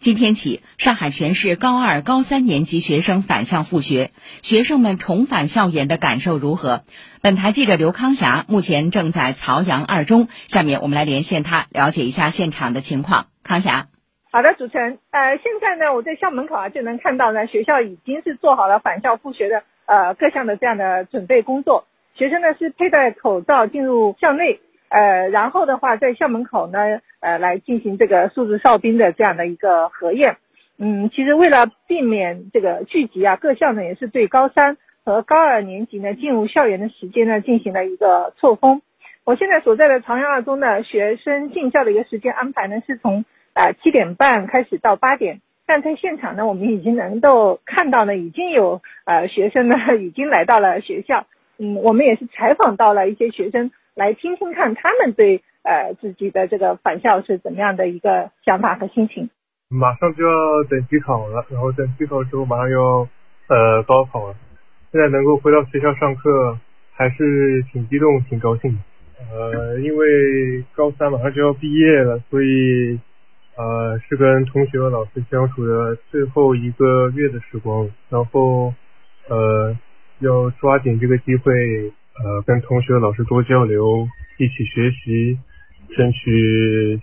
今天起，上海全市高二、高三年级学生返校复学，学生们重返校园的感受如何？本台记者刘康霞目前正在曹阳二中，下面我们来连线他，了解一下现场的情况。康霞，好的，主持人，呃，现在呢，我在校门口啊，就能看到呢，学校已经是做好了返校复学的呃各项的这样的准备工作，学生呢是佩戴口罩进入校内。呃，然后的话，在校门口呢，呃，来进行这个数字哨兵的这样的一个核验。嗯，其实为了避免这个聚集啊，各校呢也是对高三和高二年级呢进入校园的时间呢进行了一个错峰。我现在所在的朝阳二中的学生进校的一个时间安排呢，是从呃七点半开始到八点。但在现场呢，我们已经能够看到呢，已经有呃学生呢已经来到了学校。嗯，我们也是采访到了一些学生。来听听看他们对呃自己的这个返校是怎么样的一个想法和心情。马上就要等机考了，然后等机考之后马上要呃高考了，现在能够回到学校上课还是挺激动、挺高兴的。呃，因为高三马上就要毕业了，所以呃是跟同学和老师相处的最后一个月的时光，然后呃要抓紧这个机会。呃，跟同学、老师多交流，一起学习，争取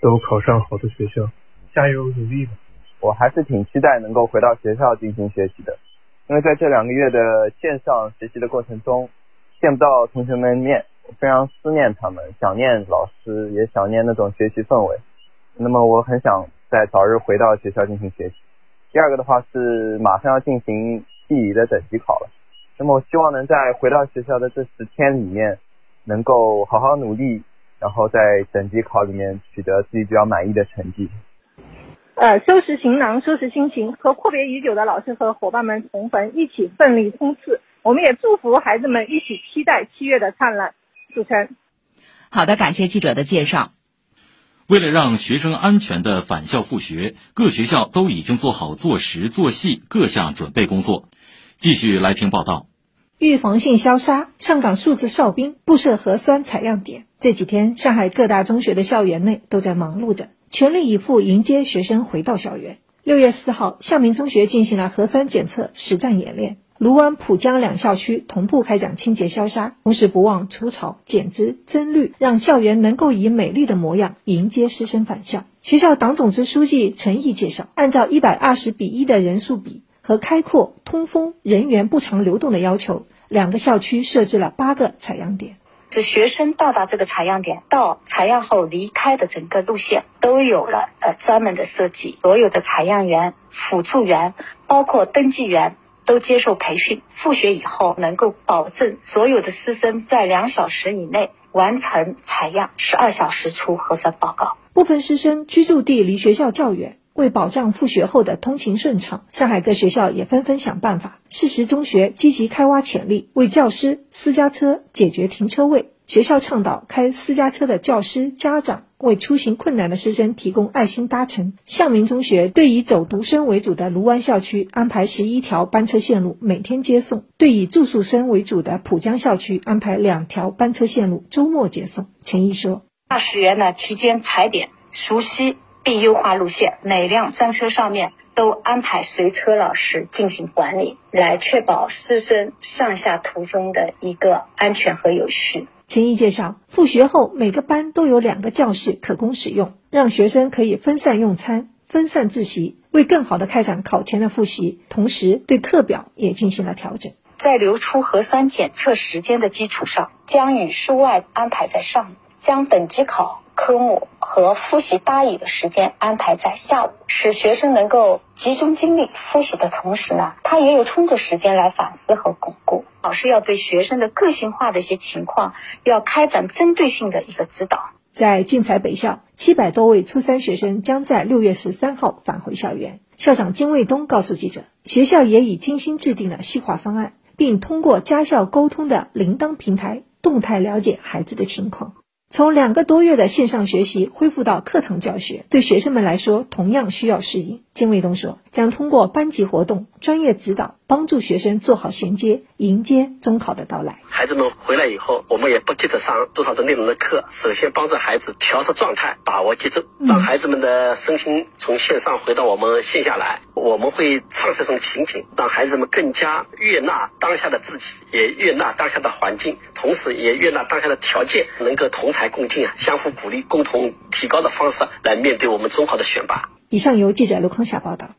都考上好的学校，加油努力吧！我还是挺期待能够回到学校进行学习的，因为在这两个月的线上学习的过程中，见不到同学们面，我非常思念他们，想念老师，也想念那种学习氛围。那么我很想在早日回到学校进行学习。第二个的话是马上要进行地理的等级考了。那么我希望能在回到学校的这十天里面，能够好好努力，然后在等级考里面取得自己比较满意的成绩。呃，收拾行囊，收拾心情，和阔别已久的老师和伙伴们重逢，一起奋力冲刺。我们也祝福孩子们一起期待七月的灿烂。主持人，好的，感谢记者的介绍。为了让学生安全的返校复学，各学校都已经做好做实做细各项准备工作。继续来听报道。预防性消杀，上岗数字哨兵布设核酸采样点。这几天，上海各大中学的校园内都在忙碌着，全力以赴迎接学生回到校园。六月四号，向明中学进行了核酸检测实战演练，卢湾、浦江两校区同步开展清洁消杀，同时不忘除草、减枝、增绿，让校园能够以美丽的模样迎接师生返校。学校党总支书记陈毅介绍，按照一百二十比一的人数比。和开阔、通风、人员不常流动的要求，两个校区设置了八个采样点。这学生到达这个采样点到采样后离开的整个路线都有了呃专门的设计，所有的采样员、辅助员，包括登记员都接受培训。复学以后能够保证所有的师生在两小时以内完成采样，十二小时出核酸报告。部分师生居住地离学校较远。为保障复学后的通勤顺畅，上海各学校也纷纷想办法。适时中学积极开挖潜力，为教师、私家车解决停车位。学校倡导开私家车的教师、家长为出行困难的师生提供爱心搭乘。向明中学对以走读生为主的卢湾校区安排十一条班车线路，每天接送；对以住宿生为主的浦江校区安排两条班车线路，周末接送。陈毅说：“驾驶员呢提前踩点，熟悉。”并优化路线，每辆专车上面都安排随车老师进行管理，来确保师生上下途中的一个安全和有序。陈毅介绍，复学后每个班都有两个教室可供使用，让学生可以分散用餐、分散自习，为更好的开展考前的复习，同时对课表也进行了调整。在留出核酸检测时间的基础上，将语数外安排在上午，将等级考。科目和复习答疑的时间安排在下午，使学生能够集中精力复习的同时呢，他也有充足时间来反思和巩固。老师要对学生的个性化的一些情况，要开展针对性的一个指导。在竞彩北校，七百多位初三学生将在六月十三号返回校园。校长金卫东告诉记者，学校也已精心制定了细化方案，并通过家校沟通的铃铛平台，动态了解孩子的情况。从两个多月的线上学习恢复到课堂教学，对学生们来说同样需要适应。金卫东说，将通过班级活动、专业指导，帮助学生做好衔接，迎接中考的到来。孩子们回来以后，我们也不急着上多少的内容的课，首先帮助孩子调试状态，把握节奏，让孩子们的身心从线上回到我们线下来。我们会唱这种情景，让孩子们更加悦纳当下的自己，也悦纳当下的环境，同时也悦纳当下的条件，能够同台共进啊，相互鼓励，共同提高的方式来面对我们中考的选拔。以上由记者卢康霞报道。